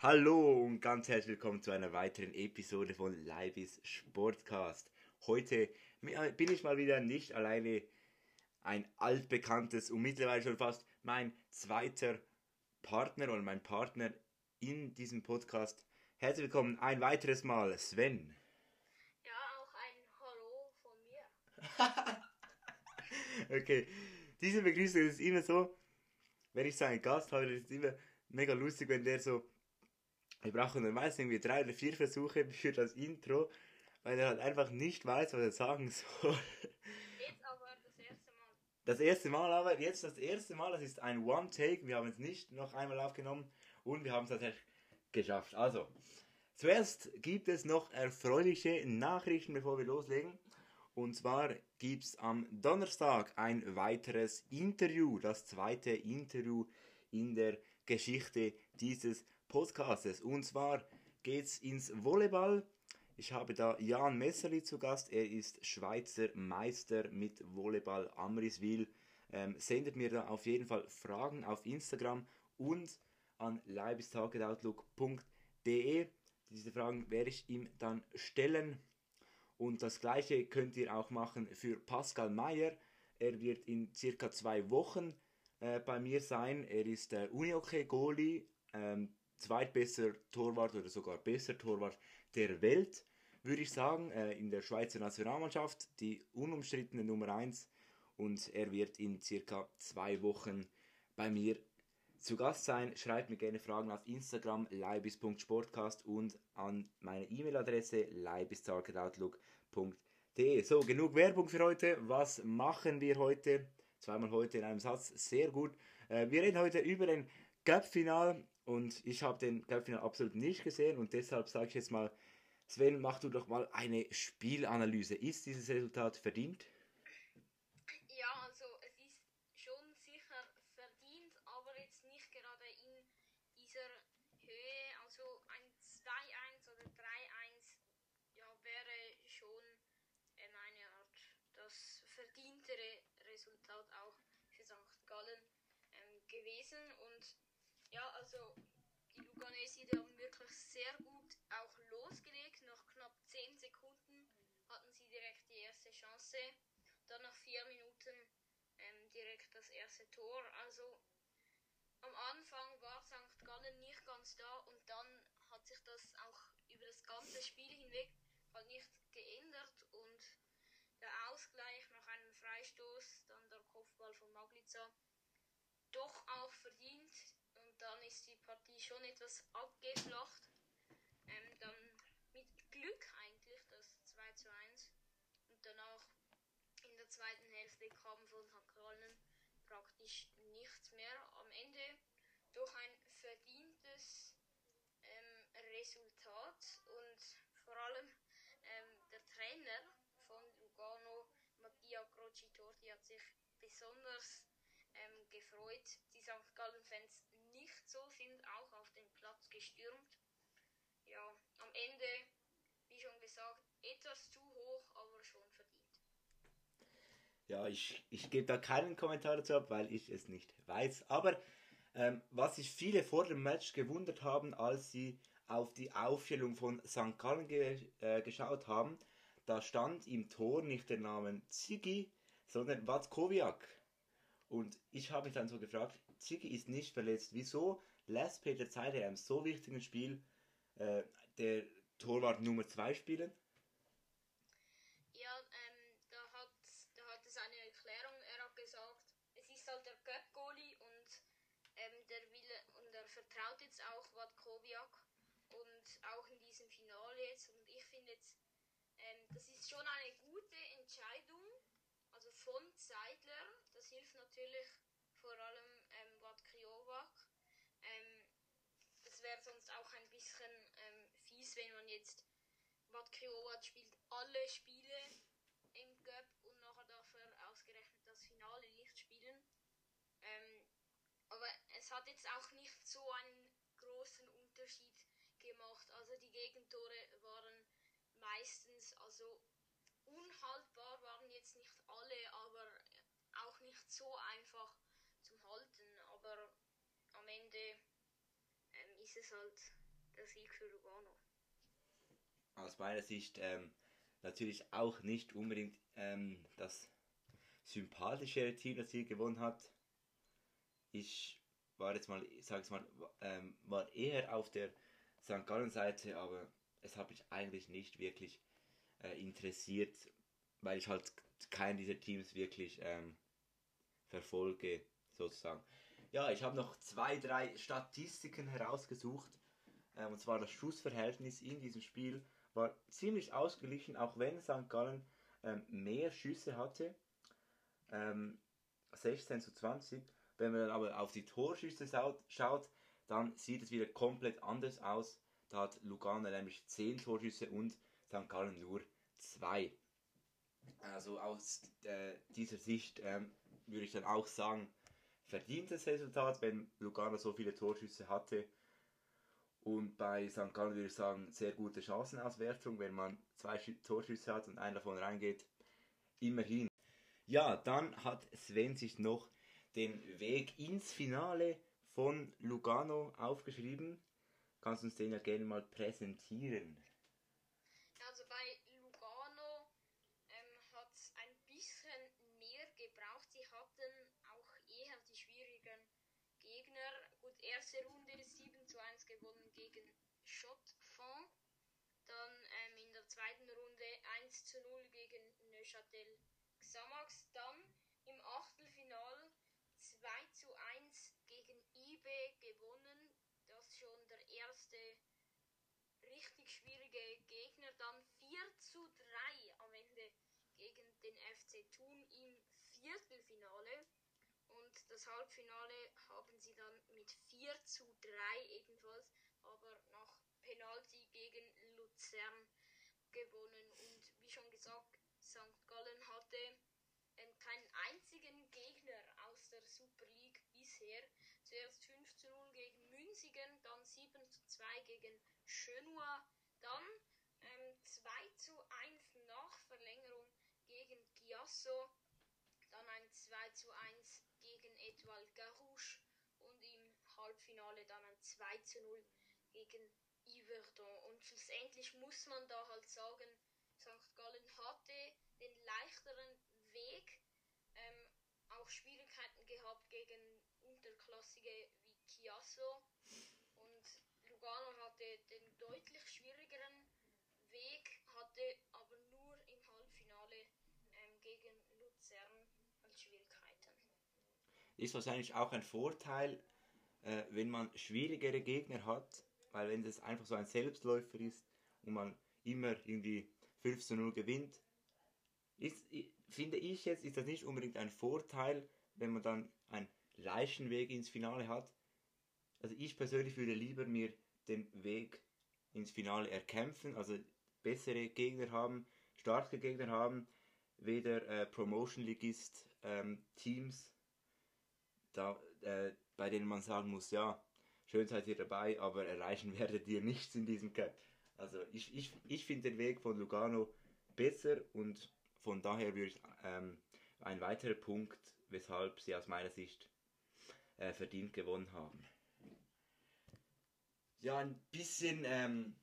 Hallo und ganz herzlich willkommen zu einer weiteren Episode von Leibis Sportcast. Heute bin ich mal wieder nicht alleine ein altbekanntes und mittlerweile schon fast mein zweiter Partner oder mein Partner in diesem Podcast. Herzlich willkommen ein weiteres Mal, Sven. Ja, auch ein Hallo von mir. okay, diese Begrüßung ist immer so, wenn ich so einen Gast habe, ist es immer mega lustig, wenn der so, wir brauchen normalerweise irgendwie drei oder vier Versuche für das Intro, weil er halt einfach nicht weiß, was er sagen soll. Jetzt aber das erste Mal. Das erste Mal aber, jetzt das erste Mal, das ist ein One-Take, wir haben es nicht noch einmal aufgenommen und wir haben es tatsächlich geschafft. Also, zuerst gibt es noch erfreuliche Nachrichten, bevor wir loslegen. Und zwar gibt es am Donnerstag ein weiteres Interview, das zweite Interview in der Geschichte dieses Podcastes. Und zwar geht es ins Volleyball. Ich habe da Jan Messerli zu Gast. Er ist Schweizer Meister mit Volleyball Amriswil. Ähm, sendet mir da auf jeden Fall Fragen auf Instagram und an leibistagedoutlook.de. Diese Fragen werde ich ihm dann stellen. Und das gleiche könnt ihr auch machen für Pascal Meyer. Er wird in circa zwei Wochen äh, bei mir sein. Er ist der Unihockey-Goalie, ähm, zweitbester Torwart oder sogar besser Torwart der Welt, würde ich sagen, äh, in der Schweizer Nationalmannschaft, die unumstrittene Nummer 1. Und er wird in circa zwei Wochen bei mir zu Gast sein. Schreibt mir gerne Fragen auf Instagram leibis.sportcast und an meine E-Mail-Adresse leibis.outlook.de. So, genug Werbung für heute. Was machen wir heute? Zweimal heute in einem Satz. Sehr gut. Äh, wir reden heute über den Cup-Final und ich habe den Cup-Final absolut nicht gesehen und deshalb sage ich jetzt mal, Sven, mach du doch mal eine Spielanalyse. Ist dieses Resultat verdient? Ja, also es ist schon sicher verdient, aber jetzt nicht gerade in dieser Höhe. Also ein 2-1 oder 3-1 ja, wäre schon eine Art das verdientere Resultat auch für St. Gallen ähm, gewesen. Und ja, also die Luganesi haben wirklich sehr gut auch losgelegt. Nach knapp 10 Sekunden hatten sie direkt die erste Chance. Dann nach 4 Minuten ähm, direkt das erste Tor. Also am Anfang war St. Gallen nicht ganz da und dann hat sich das auch über das ganze Spiel hinweg halt nicht geändert und der Ausgleich nach einem Freistoß, dann der Kopfball von Maglica, doch auch verdient dann ist die Partie schon etwas abgeflacht. Ähm, dann mit Glück eigentlich das 2 zu 1 und danach in der zweiten Hälfte kam von St. Gallen praktisch nichts mehr. Am Ende durch ein verdientes ähm, Resultat und vor allem ähm, der Trainer von Lugano, Mattia Crocitorti, hat sich besonders ähm, gefreut. Die St. Gallen-Fans so sind auch auf den Platz gestürmt. Ja, am Ende, wie schon gesagt, etwas zu hoch, aber schon verdient. Ja, ich, ich gebe da keinen Kommentar dazu ab, weil ich es nicht weiß. Aber ähm, was sich viele vor dem Match gewundert haben, als sie auf die Aufstellung von St. Gallen ge äh, geschaut haben, da stand im Tor nicht der Name Ziggy, sondern Watzkowiak. Und ich habe mich dann so gefragt, Ziggy ist nicht verletzt. Wieso lässt Peter Zeit in einem so wichtigen Spiel äh, der Torwart Nummer 2 spielen? Ja, ähm, da, hat, da hat es eine Erklärung. Er hat gesagt, es ist halt der Göpp-Goalie und ähm, der will und er vertraut jetzt auch Watkowiak und auch in diesem Finale jetzt. Und ich finde jetzt, ähm, das ist schon eine gute Entscheidung, also von Zeidler. Das hilft natürlich vor allem Watkriowak. Ähm, das wäre sonst auch ein bisschen ähm, fies, wenn man jetzt Watkriowak spielt alle Spiele im Cup und nachher dafür ausgerechnet das Finale nicht spielen. Ähm, aber es hat jetzt auch nicht so einen großen Unterschied gemacht. Also die Gegentore waren meistens, also unhaltbar waren jetzt nicht alle, aber auch nicht so einfach zum Halten. Aber am Ende ähm, ist es halt der Sieg für Lugano. Aus meiner Sicht ähm, natürlich auch nicht unbedingt ähm, das sympathischere Team, das hier gewonnen hat. Ich war jetzt mal, sag's mal, ähm, war eher auf der St. Gallen Seite, aber es hat mich eigentlich nicht wirklich äh, interessiert, weil ich halt keinen dieser Teams wirklich ähm, verfolge, sozusagen. Ja, ich habe noch zwei, drei Statistiken herausgesucht. Ähm, und zwar das Schussverhältnis in diesem Spiel war ziemlich ausgeglichen, auch wenn St. Gallen ähm, mehr Schüsse hatte. Ähm, 16 zu 20. Wenn man dann aber auf die Torschüsse schaut, dann sieht es wieder komplett anders aus. Da hat Lugano nämlich 10 Torschüsse und St. Gallen nur 2. Also aus äh, dieser Sicht ähm, würde ich dann auch sagen, verdientes Resultat, wenn Lugano so viele Torschüsse hatte. Und bei St. Gallen würde ich sagen, sehr gute Chancenauswertung, wenn man zwei Torschüsse hat und einer davon reingeht. Immerhin. Ja, dann hat Sven sich noch den Weg ins Finale von Lugano aufgeschrieben. Kannst du uns den ja gerne mal präsentieren? Also bei Lugano ähm, hat es ein bisschen mehr gebraucht. Sie hatten auch eher die schwierigen Gegner. Gut, erste Runde 7 zu 1 gewonnen gegen Schottfond. Dann ähm, in der zweiten Runde 1 zu 0 gegen Neuchâtel Xamax. Dann im Achtelfinal 2 zu 1 gegen IBE gewonnen. Das schon der erste richtig schwierige Gegner. Dann 4 zu 3 am Ende gegen den FC Thun im Viertelfinale. Das Halbfinale haben sie dann mit 4 zu 3 ebenfalls, aber nach Penalty gegen Luzern gewonnen. Und wie schon gesagt, St. Gallen hatte ähm, keinen einzigen Gegner aus der Super League bisher. Zuerst 5 zu 0 gegen Münzigen, dann 7 zu 2 gegen Schönua, dann ähm, 2 zu 1 nach Verlängerung gegen Chiasso, dann ein 2 zu 1 Etoile Garouche und im Halbfinale dann ein 2 zu 0 gegen Yverdon. Und schlussendlich muss man da halt sagen, St. Gallen hatte den leichteren Weg, ähm, auch Schwierigkeiten gehabt gegen Unterklassige wie Chiasso und Lugano hatte den deutlich schwierigeren Weg, hatte aber nur im Halbfinale ähm, gegen Luzern. Ist wahrscheinlich auch ein Vorteil, äh, wenn man schwierigere Gegner hat, weil wenn das einfach so ein Selbstläufer ist und man immer irgendwie 5 zu 0 gewinnt, ist, finde ich jetzt, ist das nicht unbedingt ein Vorteil, wenn man dann einen leichten Weg ins Finale hat. Also ich persönlich würde lieber mir den Weg ins Finale erkämpfen, also bessere Gegner haben, starke Gegner haben, weder äh, Promotion Ligist ähm, Teams, da, äh, bei denen man sagen muss, ja, schön seid ihr dabei, aber erreichen werdet ihr nichts in diesem Cup. Also ich, ich, ich finde den Weg von Lugano besser und von daher würde ich ähm, ein weiterer Punkt, weshalb sie aus meiner Sicht äh, verdient gewonnen haben. Ja, ein bisschen ähm,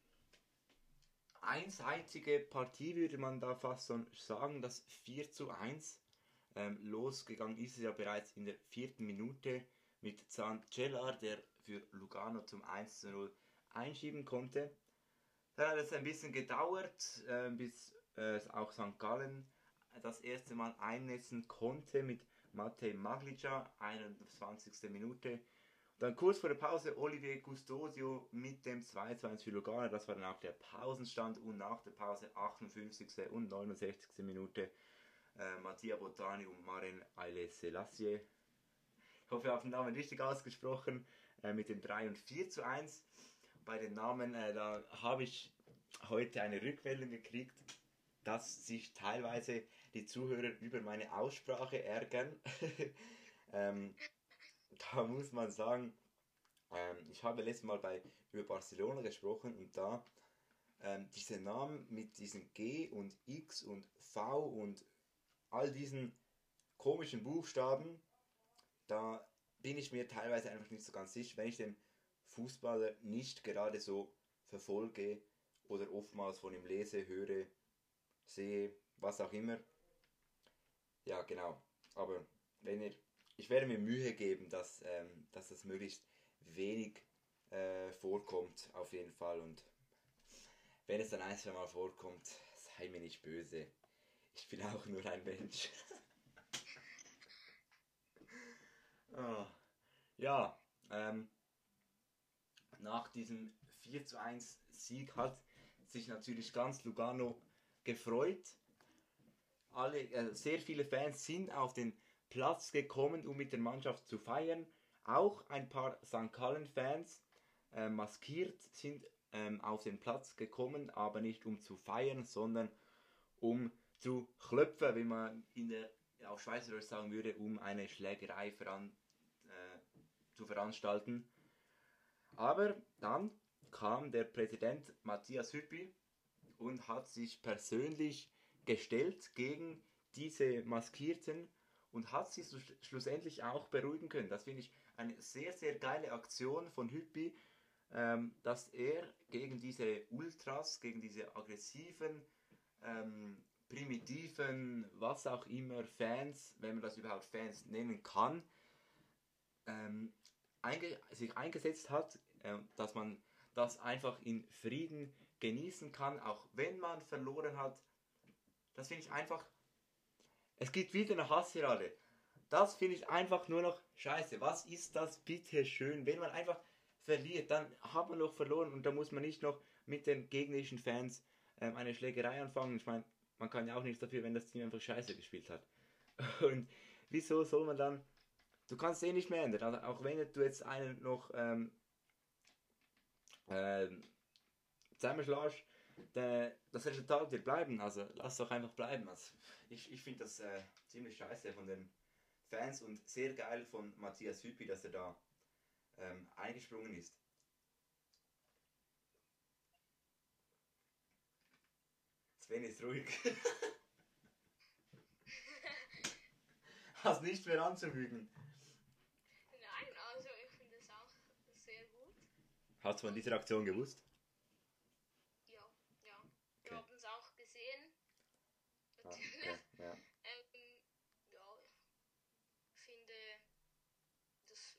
einseitige Partie würde man da fast so sagen, das 4 zu 1. Ähm, losgegangen ist es ja bereits in der vierten Minute mit Zan Cellar, der für Lugano zum 1 zu 0 einschieben konnte. Dann hat es ein bisschen gedauert, äh, bis äh, auch St. Gallen das erste Mal einnässen konnte mit Matej Maglica, 21. Minute. Dann kurz vor der Pause Olivier Custosio mit dem 2 zu 1 für Lugano. Das war dann auch der Pausenstand und nach der Pause 58. und 69. Minute äh, Mattia Botani und Marin Aile Selassie. Ich hoffe, ich habe den Namen richtig ausgesprochen. Äh, mit dem 3 und 4 zu 1. Bei den Namen, äh, da habe ich heute eine Rückmeldung gekriegt dass sich teilweise die Zuhörer über meine Aussprache ärgern. ähm, da muss man sagen, ähm, ich habe letztes Mal bei, über Barcelona gesprochen und da ähm, diese Namen mit diesen G und X und V und all diesen komischen Buchstaben, da bin ich mir teilweise einfach nicht so ganz sicher, wenn ich den Fußballer nicht gerade so verfolge oder oftmals von ihm lese, höre, sehe, was auch immer. Ja, genau. Aber wenn ihr, ich werde mir Mühe geben, dass, ähm, dass das möglichst wenig äh, vorkommt, auf jeden Fall. Und wenn es dann ein, zwei Mal vorkommt, sei mir nicht böse. Ich bin auch nur ein Mensch. oh. Ja, ähm, nach diesem 4 zu 1 Sieg hat sich natürlich ganz Lugano gefreut. Alle, äh, sehr viele Fans sind auf den Platz gekommen, um mit der Mannschaft zu feiern. Auch ein paar St. Gallen-Fans äh, maskiert sind ähm, auf den Platz gekommen, aber nicht um zu feiern, sondern um zu klopfen, wie man in der, auf Schweizerdeutsch sagen würde, um eine Schlägerei voran, äh, zu veranstalten. Aber dann kam der Präsident Matthias Hüppi und hat sich persönlich gestellt gegen diese Maskierten und hat sie schlussendlich auch beruhigen können. Das finde ich eine sehr, sehr geile Aktion von Hüppi, ähm, dass er gegen diese Ultras, gegen diese aggressiven, ähm, primitiven, was auch immer Fans, wenn man das überhaupt Fans nennen kann, ähm, einge sich eingesetzt hat, äh, dass man das einfach in Frieden genießen kann, auch wenn man verloren hat. Das finde ich einfach. Es gibt wieder eine Hassgerade. Das finde ich einfach nur noch scheiße. Was ist das bitte schön? Wenn man einfach verliert, dann hat man noch verloren und da muss man nicht noch mit den gegnerischen Fans ähm, eine Schlägerei anfangen. Ich meine, man kann ja auch nichts dafür, wenn das Team einfach scheiße gespielt hat. Und wieso soll man dann. Du kannst eh nicht mehr ändern. Also auch wenn du jetzt einen noch ähm, äh, zusammenschlägst, der, das Resultat wird bleiben. Also lass doch einfach bleiben. Also, ich ich finde das äh, ziemlich scheiße von den Fans und sehr geil von Matthias Hüppi, dass er da ähm, eingesprungen ist. Sven ist ruhig. Hast nicht mehr anzufügen. Hast du von dieser Aktion gewusst? Ja, ja. Wir okay. haben es auch gesehen. Ah, okay. ja. ähm, ja, ich finde, dass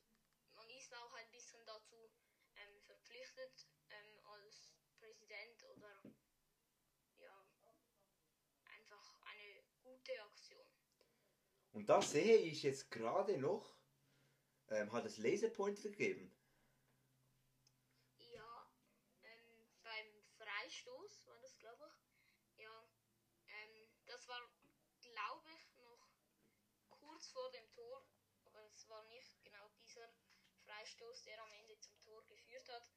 man ist auch ein bisschen dazu ähm, verpflichtet ähm, als Präsident oder ja, einfach eine gute Aktion. Und da sehe ich jetzt gerade noch, ähm, hat es Laserpointer gegeben. vor dem Tor, aber es war nicht genau dieser Freistoß, der am Ende zum Tor geführt hat.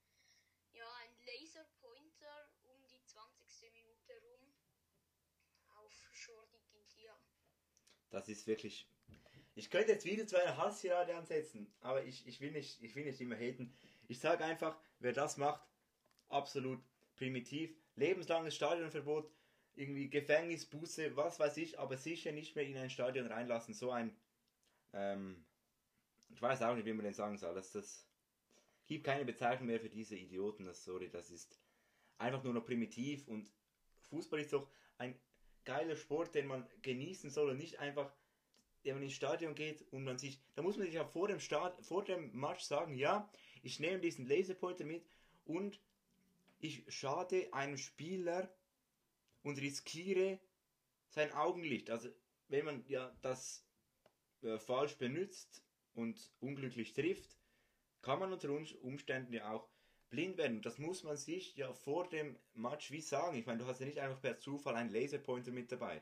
Ja, ein Laserpointer um die 20. Minute rum auf Jordi. Das ist wirklich. Ich könnte jetzt wieder zu einer Hassgerade ansetzen, aber ich, ich, will nicht, ich will nicht immer haten. Ich sage einfach, wer das macht, absolut primitiv. Lebenslanges Stadionverbot, irgendwie Gefängnis, Buße, was weiß ich, aber sicher nicht mehr in ein Stadion reinlassen. So ein ähm, ich weiß auch nicht, wie man den sagen soll. Das, das gibt keine Bezeichnung mehr für diese Idioten. Das, sorry, das ist einfach nur noch primitiv und Fußball ist doch ein geiler Sport, den man genießen soll und nicht einfach, wenn man ins Stadion geht und man sich, da muss man sich ja vor dem Start, vor dem Match sagen, ja, ich nehme diesen Laserpointer mit und ich schade einem Spieler und riskiere sein Augenlicht. Also wenn man ja das äh, falsch benutzt und unglücklich trifft, kann man unter Umständen ja auch blind werden. Das muss man sich ja vor dem Match wie sagen. Ich meine, du hast ja nicht einfach per Zufall einen Laserpointer mit dabei.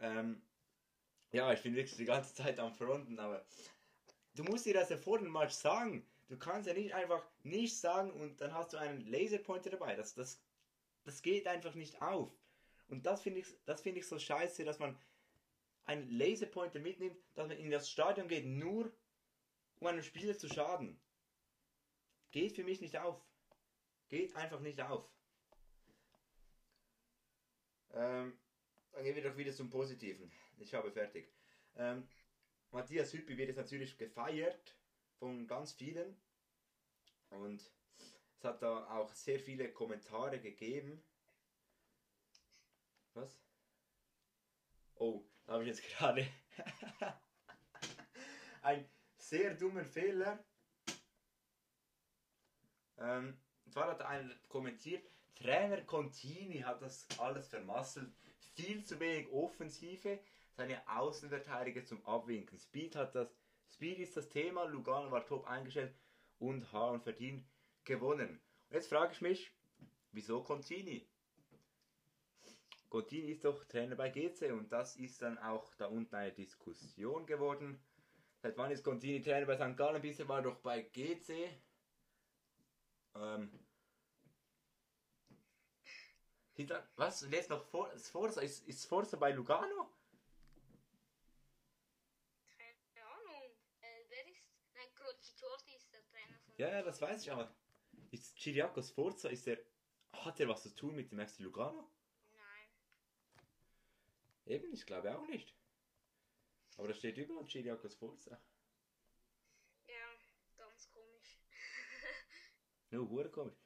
Ähm, ja, ich bin wirklich die ganze Zeit am Fronten, aber du musst dir das ja vor dem Match sagen. Du kannst ja nicht einfach nicht sagen und dann hast du einen Laserpointer dabei. Das, das, das geht einfach nicht auf. Und das finde ich, das finde ich so scheiße, dass man einen Laserpointer mitnimmt, dass man in das Stadion geht, nur um einem Spieler zu schaden. Geht für mich nicht auf. Geht einfach nicht auf. Ähm, dann gehen wir doch wieder zum Positiven. Ich habe fertig. Ähm, Matthias Hüppi wird jetzt natürlich gefeiert von ganz vielen. Und Es hat da auch sehr viele Kommentare gegeben. Was? Oh, da habe ich jetzt gerade ein sehr dummer Fehler. Ähm, zwar hat einer kommentiert, Trainer Contini hat das alles vermasselt. Viel zu wenig Offensive, seine Außenverteidiger zum Abwinken. Speed hat das, Speed ist das Thema, Lugano war top eingestellt und Haaland verdient gewonnen. Und jetzt frage ich mich, wieso Contini? Contini ist doch Trainer bei GC und das ist dann auch da unten eine Diskussion geworden. Seit wann ist Contini Trainer bei St. Gallen? Bisher war er doch bei GC. Ähm, Hinter, was? Und jetzt noch vor, ist Forza, ist, ist Forza bei Lugano? Keine Ahnung. Äh, wer ist. Nein, Croci Jordi ist der Trainer von. Ja, ja, das weiß ich, aber ist Chiriakos Forza, ist der, hat er was zu tun mit dem FC Lugano? Nein. Eben, ich glaube auch nicht. Aber da steht überall Chiriakos Forza. Ja, ganz komisch. No, hure komisch.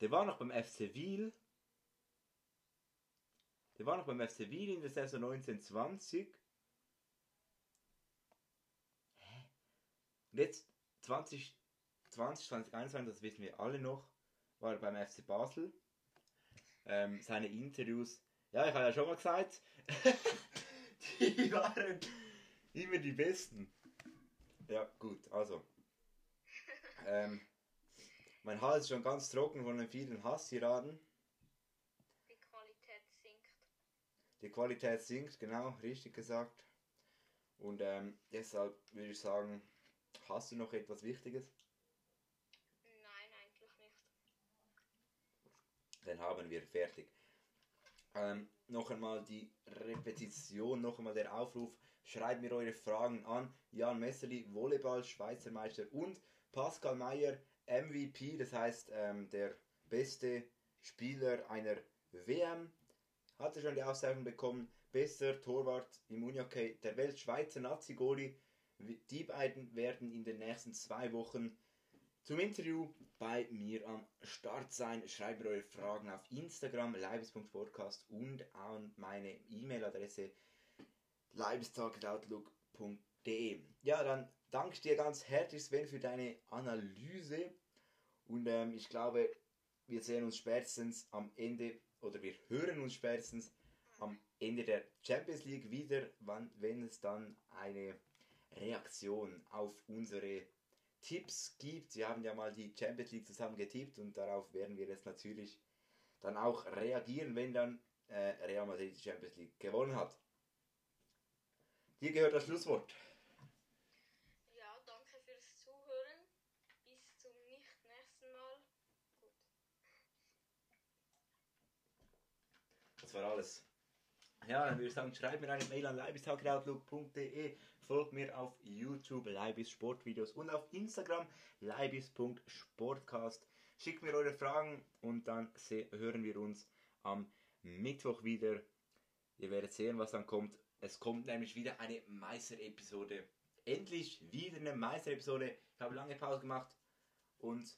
Der war noch beim FC Wiel. Der war noch beim FC Wiel in der Saison 1920. Hä? Und jetzt 2020, 2021, das wissen wir alle noch, war er beim FC Basel. Ähm, seine Interviews, ja, ich habe ja schon mal gesagt, die waren immer die besten. Ja, gut, also. Ähm, mein Hals ist schon ganz trocken von den vielen Hasstiraden. Die Qualität sinkt. Die Qualität sinkt, genau, richtig gesagt. Und ähm, deshalb würde ich sagen, hast du noch etwas Wichtiges? Nein, eigentlich nicht. Dann haben wir fertig. Ähm, noch einmal die Repetition, noch einmal der Aufruf. Schreibt mir eure Fragen an. Jan Messerli, Volleyball, Schweizer Meister und Pascal Meyer, MVP, das heißt ähm, der beste Spieler einer WM. Hatte schon die Auszeichnung bekommen. Bester Torwart im Unihockey der Welt, Schweizer Nazi-Goli. Die beiden werden in den nächsten zwei Wochen zum Interview bei mir am Start sein. Schreibt mir eure Fragen auf Instagram, leibes.podcast und an meine E-Mail-Adresse leibestag.outlook.de. Ja, dann danke dir ganz herzlich, Sven, für deine Analyse. Und ähm, ich glaube, wir sehen uns spätestens am Ende, oder wir hören uns spätestens am Ende der Champions League wieder, wann, wenn es dann eine Reaktion auf unsere Tipps gibt. Wir haben ja mal die Champions League zusammen getippt und darauf werden wir jetzt natürlich dann auch reagieren, wenn dann äh, Real Madrid die Champions League gewonnen hat. Dir gehört das Schlusswort. Ja, danke fürs Zuhören. Bis zum nicht nächsten Mal. Gut. Das war alles. Ja, dann würde ich sagen, schreibt mir eine Mail an leibistag.outlook.de, folgt mir auf YouTube Leibis Sportvideos und auf Instagram leibis.sportcast. Schickt mir eure Fragen und dann hören wir uns am Mittwoch wieder. Ihr werdet sehen, was dann kommt. Es kommt nämlich wieder eine Meister-Episode. Endlich wieder eine Meister-Episode. Ich habe lange Pause gemacht und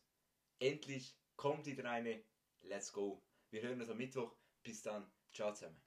endlich kommt wieder eine. Let's go. Wir hören uns am Mittwoch. Bis dann. Ciao zusammen.